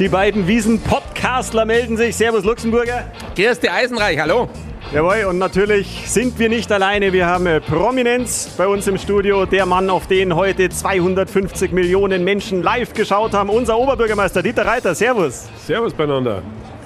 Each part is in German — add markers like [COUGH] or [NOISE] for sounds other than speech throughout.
Die beiden Wiesen-Podcastler melden sich. Servus Luxemburger. Kirsti Eisenreich, hallo. Jawohl, und natürlich sind wir nicht alleine. Wir haben äh, Prominenz bei uns im Studio. Der Mann, auf den heute 250 Millionen Menschen live geschaut haben. Unser Oberbürgermeister Dieter Reiter. Servus. Servus beieinander.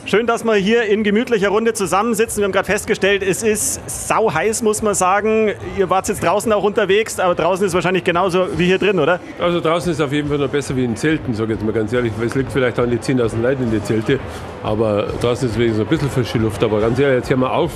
Schön, dass wir hier in gemütlicher Runde zusammensitzen. Wir haben gerade festgestellt, es ist sau heiß, muss man sagen. Ihr wart jetzt draußen auch unterwegs, aber draußen ist wahrscheinlich genauso wie hier drin, oder? Also draußen ist auf jeden Fall noch besser wie in Zelten, sage ich jetzt mal ganz ehrlich. Es liegt vielleicht an die 10.000 Leute in die Zelte, aber draußen ist wenigstens ein bisschen frische Luft. Aber ganz ehrlich, jetzt hören wir auf,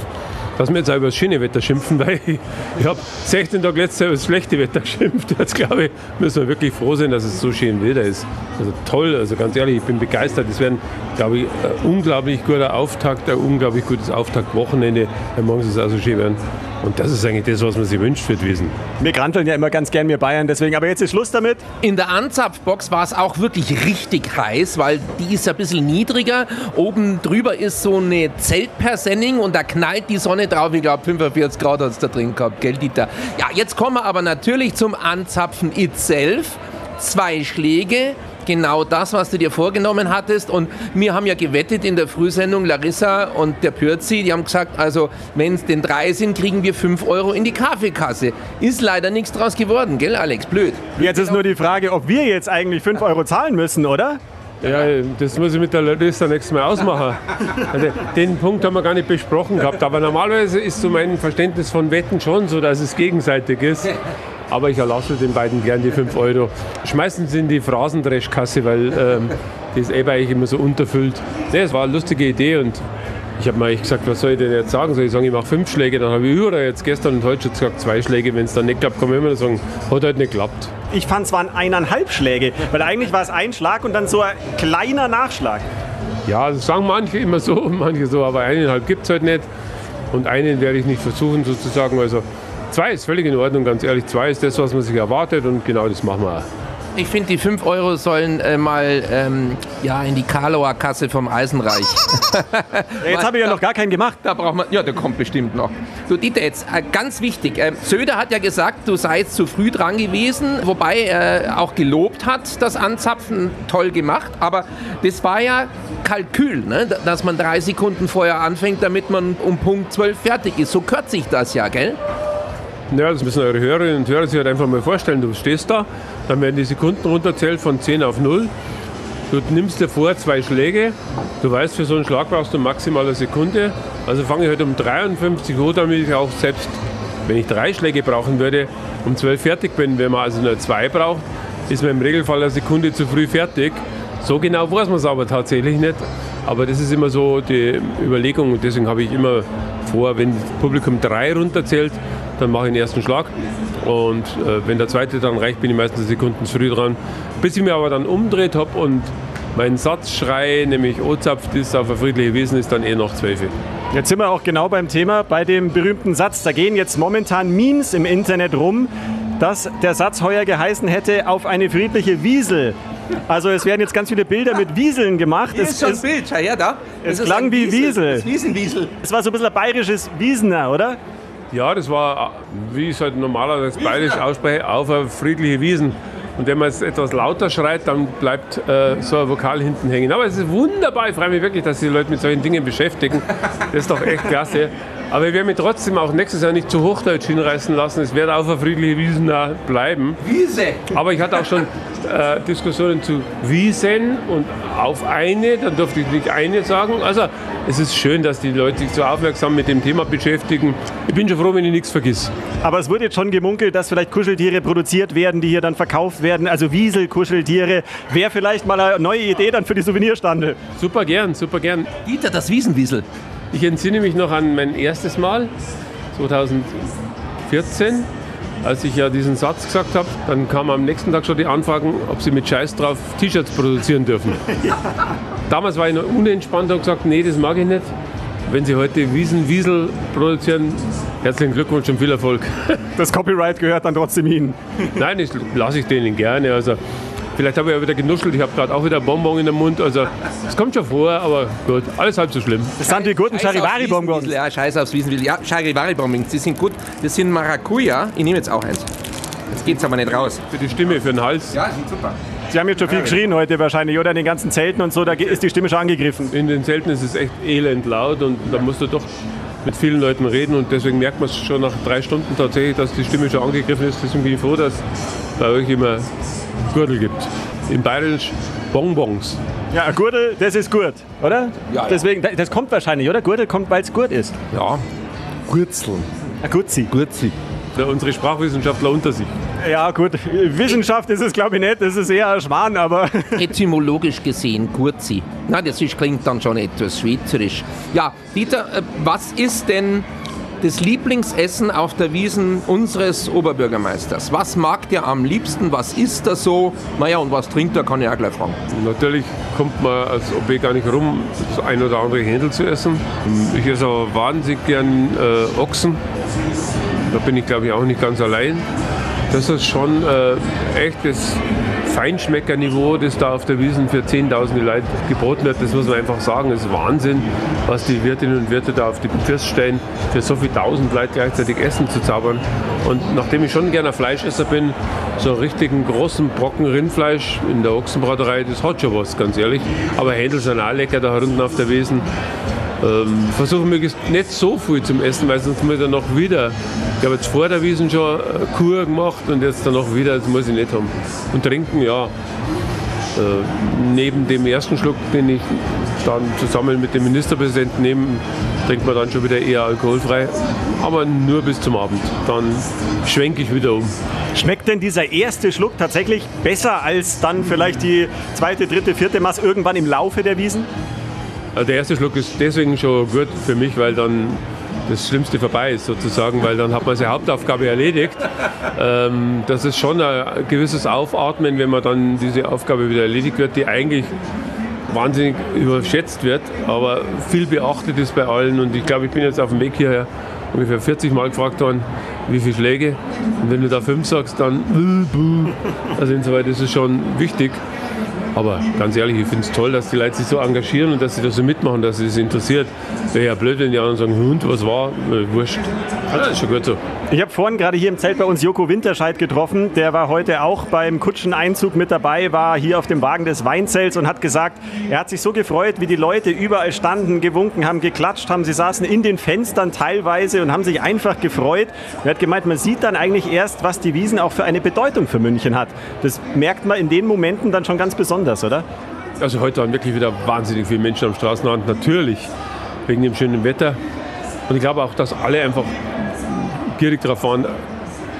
dass wir jetzt auch über das schöne Wetter schimpfen, [LAUGHS] weil ich, habe 16 Tage letztes Jahr über das schlechte Wetter [LAUGHS] geschimpft. Jetzt glaube ich, müssen wir wirklich froh sein, dass es so schön Wetter ist. Also toll, also ganz ehrlich, ich bin begeistert. Es werden, glaube ich, ein unglaublich guter Auftakt, ein unglaublich gutes Auftaktwochenende. Morgen ist es auch so schön werden. Und das ist eigentlich das, was man sich wünscht für Wiesen. Wir granteln ja immer ganz gern, wir Bayern, deswegen. Aber jetzt ist Schluss damit. In der Anzapfbox war es auch wirklich richtig heiß, weil die ist ein bisschen niedriger. Oben drüber ist so eine Zeltpersenning und da knallt die Sonne drauf. Ich glaube, 45 Grad hat es da drin gehabt, gell, Dieter? Ja, jetzt kommen wir aber natürlich zum Anzapfen itself. Zwei Schläge, genau das, was du dir vorgenommen hattest. Und wir haben ja gewettet in der Frühsendung, Larissa und der Pürzi, die haben gesagt, also wenn es denn drei sind, kriegen wir fünf Euro in die Kaffeekasse. Ist leider nichts draus geworden, gell Alex? Blöd. Jetzt ist nur die Frage, ob wir jetzt eigentlich fünf Euro zahlen müssen, oder? Ja, das muss ich mit der Larissa nächstes Mal ausmachen. Also, den Punkt haben wir gar nicht besprochen gehabt. Aber normalerweise ist so mein Verständnis von Wetten schon so, dass es gegenseitig ist. Aber ich erlasse den beiden gern die 5 Euro. Schmeißen sie in die Phrasendreschkasse, weil ähm, die ist eigentlich immer so unterfüllt. Nee, es war eine lustige Idee und ich habe mir eigentlich gesagt, was soll ich denn jetzt sagen? Soll ich sagen, ich mache fünf Schläge? Dann habe ich überall jetzt gestern und heute schon gesagt, zwei Schläge. Wenn es dann nicht klappt, kann man immer sagen, hat halt nicht geklappt. Ich fand es waren eineinhalb Schläge, weil eigentlich war es ein Schlag und dann so ein kleiner Nachschlag. Ja, das sagen manche immer so, [LAUGHS] manche so, aber eineinhalb gibt es halt nicht. Und einen werde ich nicht versuchen sozusagen. Also zwei ist völlig in Ordnung, ganz ehrlich. Zwei ist das, was man sich erwartet und genau das machen wir auch. Ich finde, die 5 Euro sollen äh, mal ähm, ja, in die Karlauer Kasse vom Eisenreich. Ja, [LAUGHS] jetzt habe ich ja noch gar keinen gemacht. Da braucht man, ja, der kommt bestimmt noch. So, Dieter, jetzt äh, ganz wichtig. Äh, Söder hat ja gesagt, du seist zu früh dran gewesen, wobei er auch gelobt hat, das Anzapfen toll gemacht. Aber das war ja Kalkül, ne? dass man drei Sekunden vorher anfängt, damit man um Punkt 12 fertig ist. So kürzt sich das ja, gell? Ja, das müssen eure Hörerinnen und Hörer sich halt einfach mal vorstellen. Du stehst da, dann werden die Sekunden runterzählt von 10 auf 0. Du nimmst dir vor zwei Schläge. Du weißt, für so einen Schlag brauchst du maximal eine Sekunde. Also fange ich heute um 53 Uhr, damit ich auch selbst, wenn ich drei Schläge brauchen würde, um 12 fertig bin. Wenn man also nur zwei braucht, ist man im Regelfall eine Sekunde zu früh fertig. So genau weiß man es aber tatsächlich nicht. Aber das ist immer so die Überlegung und deswegen habe ich immer vor, wenn das Publikum drei runterzählt, dann mache ich den ersten Schlag. Und äh, wenn der zweite dann reicht, bin ich meistens Sekunden zu früh dran. Bis ich mir aber dann umdreht habe und mein Satzschrei, nämlich O-Zapft ist auf ein friedliche Wesen, ist dann eh noch zwölf. Jetzt sind wir auch genau beim Thema, bei dem berühmten Satz. Da gehen jetzt momentan Memes im Internet rum, dass der Satz heuer geheißen hätte, auf eine friedliche Wiesel. Also es werden jetzt ganz viele Bilder mit Wieseln gemacht. Hier es, ist schon ein es, Bild, ja, ja da. es Das ist klang wie Wiesel. Das ist Wiesenwiesel. es war so ein bisschen ein bayerisches Wiesener, oder? Ja, das war, wie ich es halt normalerweise bayerisch ausspreche, auf friedliche Wiesen. Und wenn man es etwas lauter schreit, dann bleibt äh, so ein Vokal hinten hängen. Aber es ist wunderbar. Ich freue mich wirklich, dass die Leute mit solchen Dingen beschäftigen. Das ist doch echt klasse. Aber ich werde mich trotzdem auch nächstes Jahr nicht zu Hochdeutsch hinreißen lassen. Es wird auf eine friedliche Wiesen da bleiben. Wiese. Aber ich hatte auch schon äh, Diskussionen zu Wiesen und auf eine, dann durfte ich nicht eine sagen. Also es ist schön, dass die Leute sich so aufmerksam mit dem Thema beschäftigen. Ich bin schon froh, wenn ich nichts vergiss. Aber es wurde jetzt schon gemunkelt, dass vielleicht Kuscheltiere produziert werden, die hier dann verkauft werden. Also Wiesel-Kuscheltiere. Wäre vielleicht mal eine neue Idee dann für die Souvenirstande. Super gern, super gern. Dieter, das Wiesenwiesel. Ich entsinne mich noch an mein erstes Mal, 2014, als ich ja diesen Satz gesagt habe. Dann kamen am nächsten Tag schon die Anfragen, ob sie mit Scheiß drauf T-Shirts produzieren dürfen. [LAUGHS] damals war ich noch unentspannt und gesagt, nee, das mag ich nicht. Wenn Sie heute Wiesen, Wiesel produzieren, herzlichen Glückwunsch und viel Erfolg. [LAUGHS] Das Copyright gehört dann trotzdem Ihnen. Nein, das lasse ich denen gerne. Also, vielleicht habe ich ja wieder genuschelt. Ich habe gerade auch wieder Bonbon in den Mund. Also, es kommt schon vor, aber gut, alles halb so schlimm. Das sind die guten Charivari-Bonbons. Ja, scheiß aufs Wiesenwiesel. Ja, Charivari-Bonbons, die sind gut. Das sind Maracuja. Ich nehme jetzt auch eins. Jetzt geht's aber nicht raus. Für die Stimme, für den Hals. Ja, sind super. Sie haben jetzt schon viel geschrien heute wahrscheinlich, oder? In den ganzen Zelten und so, da ist die Stimme schon angegriffen. In den Zelten ist es echt elend laut und da musst du doch mit vielen Leuten reden und deswegen merkt man es schon nach drei Stunden tatsächlich, dass die Stimme schon angegriffen ist. Deswegen bin ich froh, dass es bei euch immer Gürtel gibt. Im Bayerisch Bonbons. Ja, ein Gurtel, das ist gut, oder? Ja, ja. Deswegen, das kommt wahrscheinlich, oder? Gurtel kommt, weil es gut ist. Ja. Gurzeln. Ein Gutzi. Gurzi. Ja, unsere Sprachwissenschaftler unter sich. Ja, gut. Wissenschaft ist es, glaube ich, nicht. Das ist eher ein Schwan, aber. [LAUGHS] Etymologisch gesehen, Gurzi. Na, das ist, klingt dann schon etwas schweizerisch. Ja, Dieter, äh, was ist denn das Lieblingsessen auf der Wiesen unseres Oberbürgermeisters? Was mag der am liebsten? Was isst er so? Naja, und was trinkt er, kann ich auch gleich fragen. Natürlich kommt man als OB gar nicht rum, das ein oder andere Händel zu essen. Ich esse aber wahnsinnig gern äh, Ochsen. Da bin ich, glaube ich, auch nicht ganz allein. Das ist schon äh, echt das Feinschmeckerniveau, das da auf der Wiesen für Zehntausende Leute geboten wird. Das muss man einfach sagen. Das ist Wahnsinn, was die Wirtinnen und Wirte da auf die First stellen, für so viele tausend Leute gleichzeitig Essen zu zaubern. Und nachdem ich schon gerne Fleischesser bin, so einen richtigen großen Brocken Rindfleisch in der Ochsenbraterei, das hat schon was, ganz ehrlich. Aber Händel sind auch lecker da unten auf der Wiesen. Ähm, versuche möglichst nicht so viel zum Essen, weil sonst muss ich dann noch wieder. Ich habe jetzt vor der Wiesen schon eine Kur gemacht und jetzt dann noch wieder, das muss ich nicht haben. Und trinken, ja. Äh, neben dem ersten Schluck, den ich dann zusammen mit dem Ministerpräsidenten nehme, trinkt man dann schon wieder eher alkoholfrei. Aber nur bis zum Abend. Dann schwenke ich wieder um. Schmeckt denn dieser erste Schluck tatsächlich besser als dann vielleicht die zweite, dritte, vierte Maß irgendwann im Laufe der Wiesen? Also der erste Schluck ist deswegen schon gut für mich, weil dann das Schlimmste vorbei ist sozusagen, weil dann hat man seine Hauptaufgabe erledigt. Ähm, das ist schon ein gewisses Aufatmen, wenn man dann diese Aufgabe wieder erledigt wird, die eigentlich wahnsinnig überschätzt wird, aber viel beachtet ist bei allen. Und ich glaube, ich bin jetzt auf dem Weg hierher ungefähr 40 Mal gefragt worden, wie viele Schläge. Und wenn du da fünf sagst, dann [LAUGHS] also insoweit ist es schon wichtig. Aber ganz ehrlich, ich finde es toll, dass die Leute sich so engagieren und dass sie das so mitmachen, dass sie das interessiert. Wäre ja blöd, wenn die anderen sagen, Hund, was war? Wurscht. Das ist schon gut so. Ich habe vorhin gerade hier im Zelt bei uns Joko Winterscheid getroffen. Der war heute auch beim Kutscheneinzug mit dabei, war hier auf dem Wagen des Weinzelts und hat gesagt, er hat sich so gefreut, wie die Leute überall standen, gewunken haben, geklatscht haben. Sie saßen in den Fenstern teilweise und haben sich einfach gefreut. Er hat gemeint, man sieht dann eigentlich erst, was die Wiesen auch für eine Bedeutung für München hat. Das merkt man in den Momenten dann schon ganz besonders, oder? Also heute waren wirklich wieder wahnsinnig viele Menschen am Straßenrand, natürlich wegen dem schönen Wetter. Und ich glaube auch, dass alle einfach gierig darauf waren,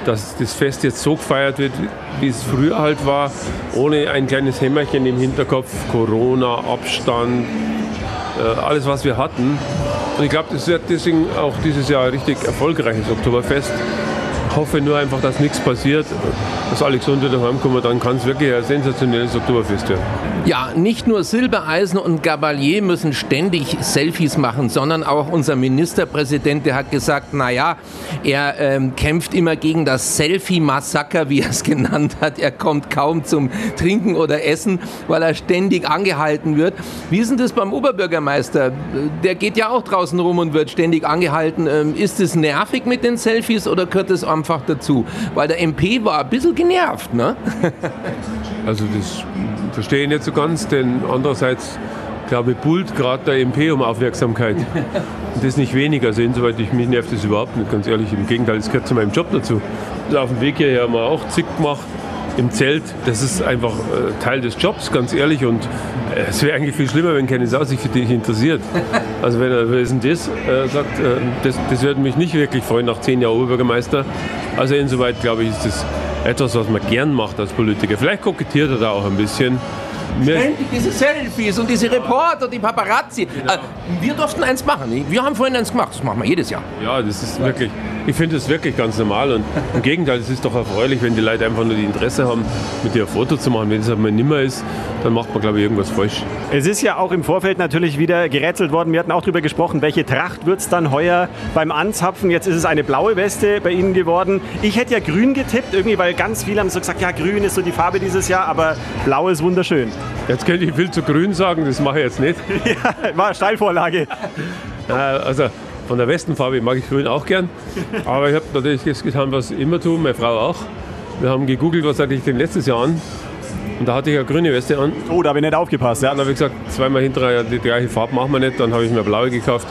dass das Fest jetzt so gefeiert wird, wie es früher halt war, ohne ein kleines Hämmerchen im Hinterkopf, Corona, Abstand, äh, alles was wir hatten. Und ich glaube, das wird deswegen auch dieses Jahr ein richtig erfolgreiches Oktoberfest. Ich hoffe nur einfach, dass nichts passiert, dass alle gesund wieder heimkommen, dann kann es wirklich ein sensationelles Oktoberfest werden. Ja, nicht nur Silbereisen und Gabalier müssen ständig Selfies machen, sondern auch unser Ministerpräsident, der hat gesagt, naja, er ähm, kämpft immer gegen das Selfie-Massaker, wie er es [LAUGHS] genannt hat. Er kommt kaum zum Trinken oder Essen, weil er ständig angehalten wird. Wie ist denn das beim Oberbürgermeister? Der geht ja auch draußen rum und wird ständig angehalten. Ähm, ist es nervig mit den Selfies oder gehört es einfach dazu? Weil der MP war ein bisschen genervt, ne? [LAUGHS] Also das verstehe ich nicht so ganz, denn andererseits glaube ich, buhlt gerade der MP um Aufmerksamkeit. Und das nicht weniger. Also insoweit ich, mich nervt das überhaupt nicht, ganz ehrlich. Im Gegenteil, es gehört zu meinem Job dazu. Also auf dem Weg hierher haben wir auch zick gemacht im Zelt. Das ist einfach äh, Teil des Jobs, ganz ehrlich. Und äh, es wäre eigentlich viel schlimmer, wenn keine Sau sich für dich interessiert. Also wenn er, wer ist denn das? Äh, sagt, äh, das, das würde mich nicht wirklich freuen nach zehn Jahren Oberbürgermeister. Also insoweit glaube ich, ist das etwas, was man gern macht als Politiker. Vielleicht kokettiert er da auch ein bisschen. Ständig diese Selfies und diese Reporter, die Paparazzi. Genau. Äh, wir durften eins machen. Wir haben vorhin eins gemacht. Das machen wir jedes Jahr. Ja, das ist wirklich, ich finde das wirklich ganz normal und im Gegenteil, es ist doch erfreulich, wenn die Leute einfach nur die Interesse haben, mit dir ein Foto zu machen. Wenn es einmal nimmer ist, dann macht man, glaube ich, irgendwas falsch. Es ist ja auch im Vorfeld natürlich wieder gerätselt worden. Wir hatten auch darüber gesprochen, welche Tracht wird es dann heuer beim Anzapfen. Jetzt ist es eine blaue Weste bei Ihnen geworden. Ich hätte ja grün getippt, irgendwie, weil ganz viele haben so gesagt, ja, grün ist so die Farbe dieses Jahr, aber blau ist wunderschön. Jetzt könnte ich viel zu grün sagen, das mache ich jetzt nicht. [LAUGHS] War Steilvorlage. Äh, Also von der Westenfarbe mag ich grün auch gern. Aber ich habe natürlich das getan, was ich immer tue, meine Frau auch. Wir haben gegoogelt, was hatte ich denn letztes Jahr an. Und da hatte ich eine grüne Weste an. Oh, da habe ich nicht aufgepasst. Ja. Dann habe ich gesagt, zweimal hinterher die gleiche Farbe machen wir nicht. Dann habe ich mir blaue gekauft.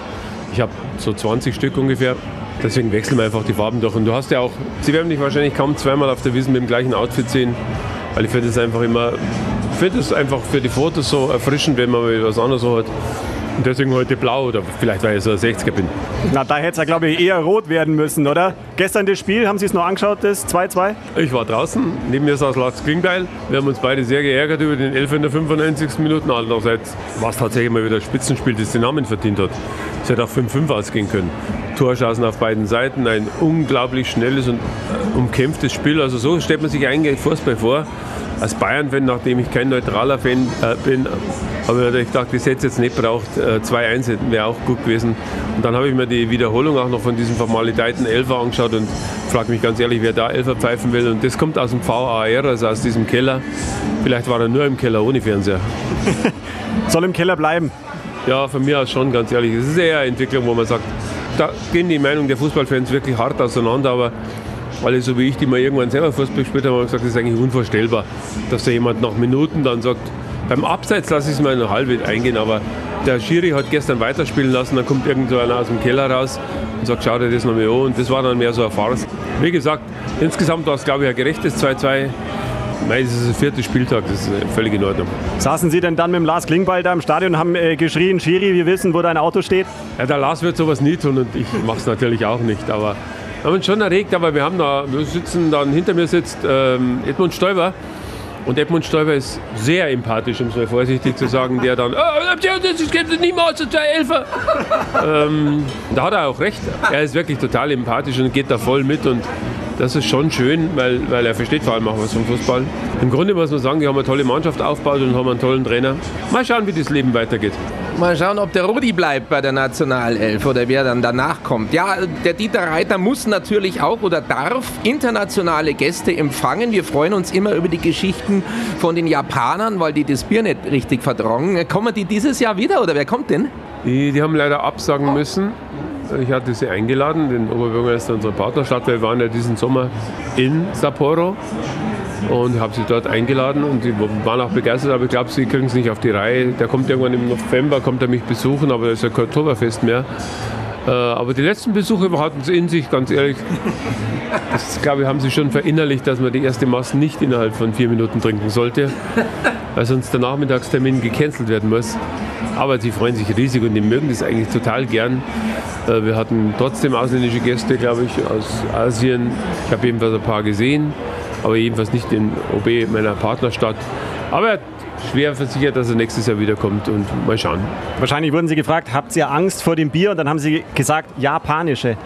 Ich habe so 20 Stück ungefähr. Deswegen wechseln wir einfach die Farben durch. Und du hast ja auch, Sie werden dich wahrscheinlich kaum zweimal auf der Wiesn mit dem gleichen Outfit sehen. Weil ich finde es einfach immer, finde es einfach für die Fotos so erfrischend, wenn man mal was anderes so hat. Und deswegen heute blau oder vielleicht, weil ich so ein 60er bin. Na, da hätte es ja, glaube ich, eher rot werden müssen, oder? Gestern das Spiel, haben Sie es noch angeschaut, das 2-2? Ich war draußen, neben mir saß Lars Klingbeil. Wir haben uns beide sehr geärgert über den 11 in der 95. Minute. Andererseits war es tatsächlich mal wieder ein Spitzenspiel, das den Namen verdient hat. Es hätte auch 5-5 ausgehen können. Torschancen auf beiden Seiten, ein unglaublich schnelles und äh, umkämpftes Spiel. Also so stellt man sich eigentlich Fußball vor. Als Bayern-Fan, nachdem ich kein neutraler Fan äh, bin, habe ich natürlich gedacht, das hätte es jetzt nicht braucht. Äh, 2-1 hätten wäre auch gut gewesen. Und dann habe ich mir die Wiederholung auch noch von diesem vermaledeiten Elfer angeschaut und frage mich ganz ehrlich, wer da Elfer pfeifen will. Und das kommt aus dem VAR, also aus diesem Keller. Vielleicht war er nur im Keller ohne Fernseher. [LAUGHS] Soll im Keller bleiben. Ja, von mir aus schon, ganz ehrlich. Es ist eher eine Entwicklung, wo man sagt, da gehen die Meinungen der Fußballfans wirklich hart auseinander, aber alle so wie ich, die mal irgendwann selber Fußball gespielt haben, haben gesagt, das ist eigentlich unvorstellbar, dass da jemand nach Minuten dann sagt, beim Abseits lasse ich es mal eine halbe eingehen, aber der Schiri hat gestern weiterspielen lassen, dann kommt irgend so einer aus dem Keller raus und sagt, schau dir das noch mal an und das war dann mehr so ein Farce. Wie gesagt, insgesamt war es glaube ich ein gerechtes 2-2. Nein, das ist der vierte Spieltag, das ist völlig in Ordnung. Saßen Sie denn dann mit dem Lars Klingbeil da im Stadion und haben äh, geschrien, Schiri, wir wissen, wo dein Auto steht? Ja, der Lars wird sowas nie tun und ich mache es natürlich auch nicht. Aber haben uns schon erregt, aber wir haben da, wir sitzen dann, hinter mir sitzt ähm, Edmund Stoiber. Und Edmund Stoiber ist sehr empathisch, um es mal vorsichtig zu sagen, der dann, oh, das gibt niemals zwei Elfer. ähm, da hat er auch recht. Er ist wirklich total empathisch und geht da voll mit und das ist schon schön, weil, weil er versteht vor allem auch was vom Fußball. Im Grunde muss man sagen, die haben eine tolle Mannschaft aufgebaut und haben einen tollen Trainer. Mal schauen, wie das Leben weitergeht. Mal schauen, ob der Rudi bleibt bei der Nationalelf oder wer dann danach kommt. Ja, der Dieter Reiter muss natürlich auch oder darf internationale Gäste empfangen. Wir freuen uns immer über die Geschichten von den Japanern, weil die das Bier nicht richtig verdrängen. Kommen die dieses Jahr wieder oder wer kommt denn? Die, die haben leider absagen müssen. Ich hatte sie eingeladen, den Oberbürgermeister unserer Partnerstadt. Wir waren ja diesen Sommer in Sapporo und habe sie dort eingeladen und die waren auch begeistert, aber ich glaube, sie kriegen es nicht auf die Reihe. Der kommt irgendwann im November, kommt er mich besuchen, aber da ist ja kein Oktoberfest mehr. Äh, Aber die letzten Besuche hatten sie in sich, ganz ehrlich. Das, glaube ich, haben sie schon verinnerlicht, dass man die erste Maß nicht innerhalb von vier Minuten trinken sollte, weil sonst der Nachmittagstermin gecancelt werden muss. Aber sie freuen sich riesig und die mögen das eigentlich total gern. Äh, Wir hatten trotzdem ausländische Gäste, glaube ich, aus Asien. Ich habe jedenfalls ein paar gesehen, aber jedenfalls nicht in OB meiner Partnerstadt. Aber er hat schwer versichert, dass er nächstes Jahr wiederkommt und mal schauen. Wahrscheinlich wurden Sie gefragt, habt ihr Angst vor dem Bier? Und dann haben Sie gesagt, japanische.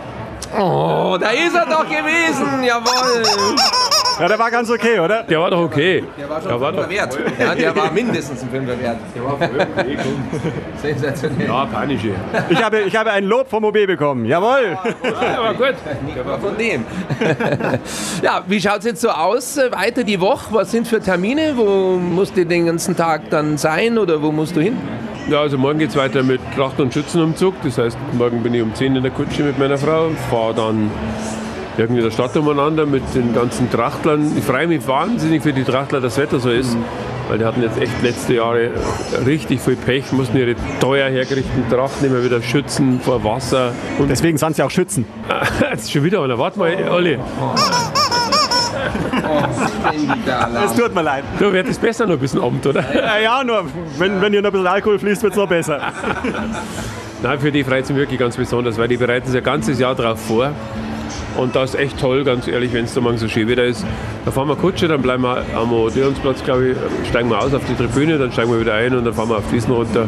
Oh, da ist er doch gewesen, jawohl. Ja, der war ganz okay, oder? Der war doch okay. Der war schon Der war ein doch- Fünfer wert. Ja, der war mindestens ein Fünfer wert. Der war sensationell. Japanische. Ich habe, ich habe ein Lob vom OB bekommen. Jawohl. Aber gut. Der war von dem. [LAUGHS] ja, wie schaut es jetzt so aus? Weiter die Woche? Was sind für Termine? Wo musst du den ganzen Tag dann sein oder wo musst du hin? Ja, also morgen geht es weiter mit Tracht- und Schützenumzug. Das heißt, morgen bin ich um 10 in der Kutsche mit meiner Frau, fahre dann irgendwie der Stadt umeinander mit den ganzen Trachtlern. Ich freue mich wahnsinnig für die Trachtler, dass das Wetter so ist. Weil die hatten jetzt echt letzte Jahre richtig viel Pech, mussten ihre teuer hergerichteten Trachten immer wieder schützen vor Wasser. Und Deswegen sind Sie auch Schützen. [LAUGHS] jetzt schon wieder einer. Warte mal, Olli. Es tut mir leid. Du wird es besser noch bis zum Abend, oder? Ja, ja nur wenn, wenn hier noch ein bisschen Alkohol fließt, wird es noch besser. Nein, für die freut es mich wirklich ganz besonders, weil die bereiten sich ein ganzes Jahr darauf vor. Und das ist echt toll, ganz ehrlich, wenn es mal so schön wieder ist. Da fahren wir Kutsche, dann bleiben wir am Odeonsplatz, glaube ich, steigen wir aus auf die Tribüne, dann steigen wir wieder ein und dann fahren wir auf Wiesen runter,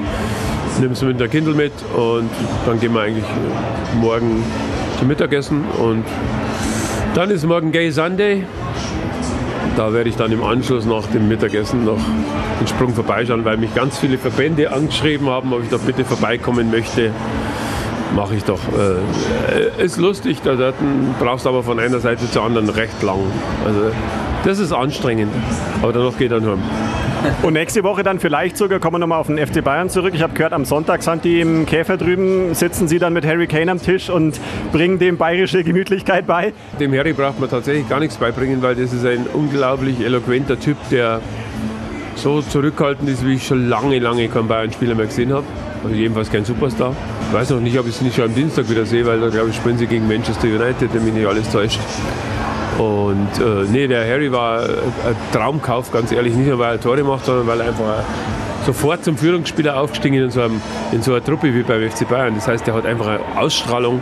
nehmen sie mit der Kindle mit und dann gehen wir eigentlich morgen zum Mittagessen und dann ist morgen Gay Sunday. Da werde ich dann im Anschluss nach dem Mittagessen noch den Sprung vorbeischauen, weil mich ganz viele Verbände angeschrieben haben, ob ich da bitte vorbeikommen möchte. Mache ich doch. Äh, ist lustig, da brauchst du aber von einer Seite zur anderen recht lang. Also das ist anstrengend, aber danach geht dann heim. Und nächste Woche dann vielleicht sogar, kommen wir nochmal auf den FC Bayern zurück. Ich habe gehört, am Sonntag sind die im Käfer drüben, sitzen sie dann mit Harry Kane am Tisch und bringen dem bayerische Gemütlichkeit bei. Dem Harry braucht man tatsächlich gar nichts beibringen, weil das ist ein unglaublich eloquenter Typ, der so zurückhaltend ist, wie ich schon lange, lange keinen Bayern-Spieler mehr gesehen habe. Also jedenfalls kein Superstar. Ich weiß noch nicht, ob ich es nicht schon am Dienstag wieder sehe, weil da glaube ich spielen sie gegen Manchester United, wenn mich nicht alles täuscht. Und äh, nee, der Harry war ein Traumkauf, ganz ehrlich. Nicht nur, weil er Tore macht, sondern weil er einfach sofort zum Führungsspieler aufgestiegen in so, einem, in so einer Truppe wie beim FC Bayern. Das heißt, der hat einfach eine Ausstrahlung.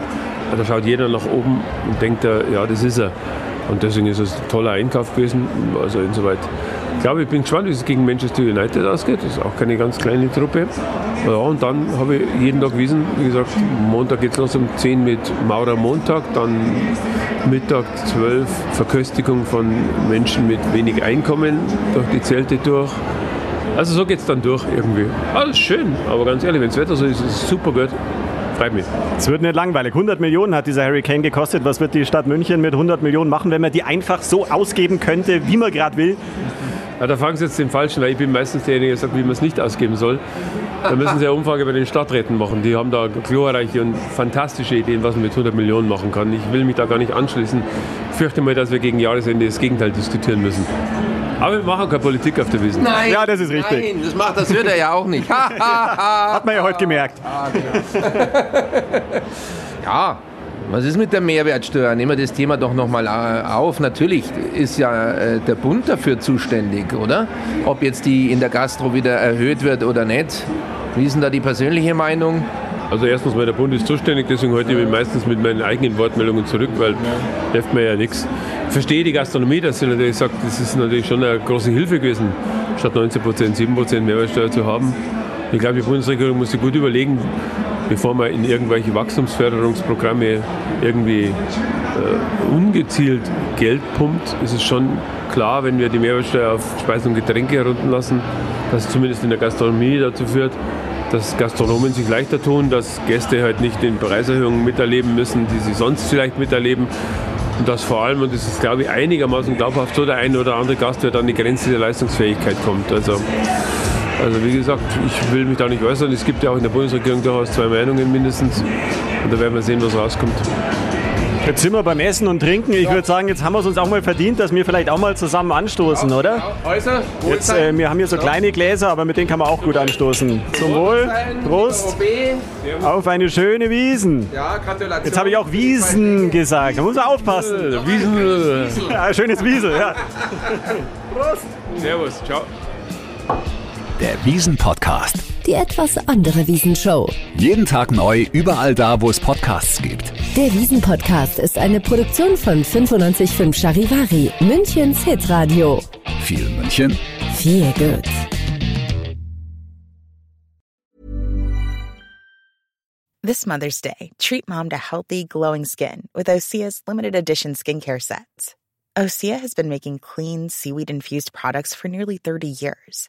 Da schaut jeder nach oben und denkt, ja, das ist er. Und deswegen ist es ein toller Einkauf gewesen. Also insoweit. Ich glaube, ich bin gespannt, wie es gegen Manchester United ausgeht. Das ist auch keine ganz kleine Truppe. Ja, und dann habe ich jeden Tag gewesen, wie gesagt, Montag geht es los um 10 mit Maurer Montag, dann Mittag 12 Verköstigung von Menschen mit wenig Einkommen durch die Zelte durch. Also so geht es dann durch irgendwie. Alles schön, aber ganz ehrlich, wenn das Wetter so ist, ist es super gut. Freut mich. Es wird nicht langweilig. 100 Millionen hat dieser Harry Kane gekostet. Was wird die Stadt München mit 100 Millionen machen, wenn man die einfach so ausgeben könnte, wie man gerade will? Ja, da fangen Sie jetzt den Falschen, weil ich bin meistens derjenige, der sagt, wie man es nicht ausgeben soll. Da müssen Sie eine Umfrage bei den Stadträten machen. Die haben da glorreiche und fantastische Ideen, was man mit 100 Millionen machen kann. Ich will mich da gar nicht anschließen. Ich fürchte mal, dass wir gegen Jahresende das Gegenteil diskutieren müssen. Aber wir machen keine Politik auf der Wiesn. Nein, ja, das ist richtig. Nein, das macht das wird er ja auch nicht. [LAUGHS] [LAUGHS] Hat man ja heute gemerkt. ja, was ist mit der Mehrwertsteuer? Nehmen wir das Thema doch nochmal äh, auf. Natürlich ist ja äh, der Bund dafür zuständig, oder? Ob jetzt die in der Gastro wieder erhöht wird oder nicht. Wie ist denn da die persönliche Meinung? Also erstens mal, der Bund ist zuständig, deswegen halte ich meistens mit meinen eigenen Wortmeldungen zurück, weil hilft mir ja nichts. Ich verstehe die Gastronomie, dass sie natürlich sagt, das ist natürlich schon eine große Hilfe gewesen, statt 19 Prozent 7 Prozent Mehrwertsteuer zu haben. Ich glaube, die Bundesregierung muss sich gut überlegen, bevor man in irgendwelche Wachstumsförderungsprogramme irgendwie äh, ungezielt Geld pumpt, ist es schon klar, wenn wir die Mehrwertsteuer auf Speisen und Getränke herunterlassen, dass es zumindest in der Gastronomie dazu führt, dass Gastronomen sich leichter tun, dass Gäste halt nicht den Preiserhöhungen miterleben müssen, die sie sonst vielleicht miterleben. Und dass vor allem, und das ist glaube ich einigermaßen glaubhaft, so der ein oder andere Gastwirt an die Grenze der Leistungsfähigkeit kommt. Also, also wie gesagt, ich will mich da nicht äußern. Es gibt ja auch in der Bundesregierung durchaus zwei Meinungen mindestens. Und da werden wir sehen, was rauskommt. Jetzt sind wir beim Essen und Trinken. Ich würde sagen, jetzt haben wir es uns auch mal verdient, dass wir vielleicht auch mal zusammen anstoßen, ja, oder? Häuser, jetzt, äh, wir haben hier so kleine Gläser, aber mit denen kann man auch gut anstoßen. Zum Wohl. Prost. Auf eine schöne Wiesen. Ja, Gratulation. Jetzt habe ich auch Wiesen gesagt. Da muss man aufpassen. Wiesen. Ja, schönes Wiesel, ja. Prost. Servus. Ciao. Der Wiesen-Podcast. Die etwas andere Wiesenshow. Jeden Tag neu, überall da, wo es Podcasts gibt. Der Wiesen-Podcast ist eine Produktion von 955 Charivari, Münchens Hitradio. Viel München. Viel gut. This Mother's Day, treat mom to healthy, glowing skin with Osea's limited edition skincare sets. Osea has been making clean, seaweed infused products for nearly 30 years.